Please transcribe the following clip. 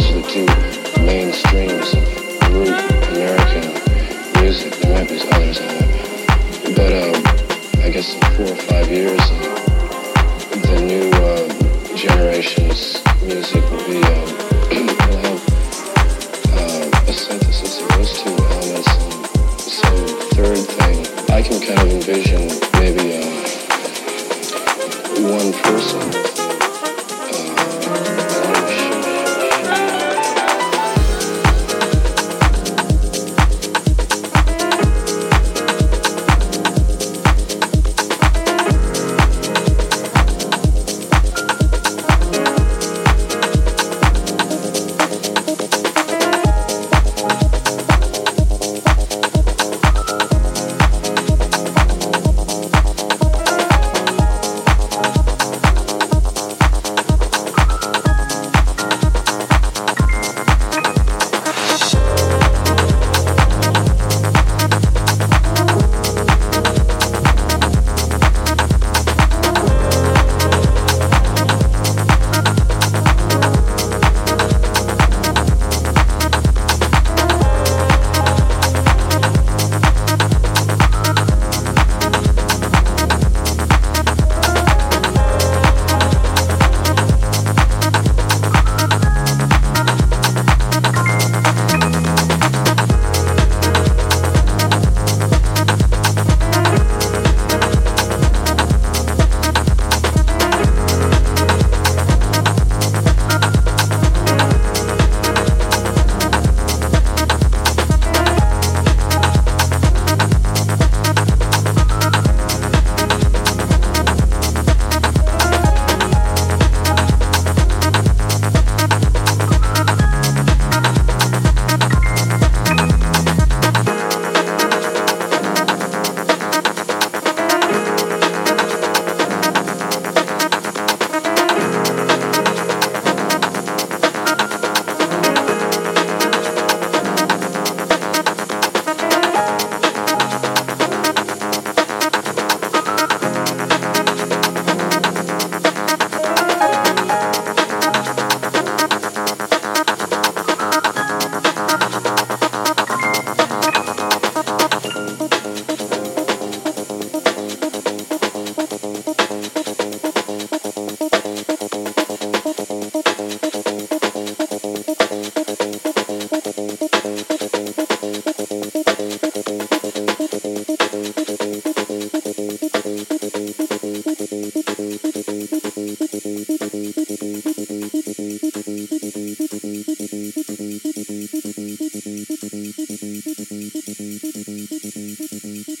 listen to mainstreams of root American music. There might be others on it. But um, I guess in four or five years, uh, the new... Uh,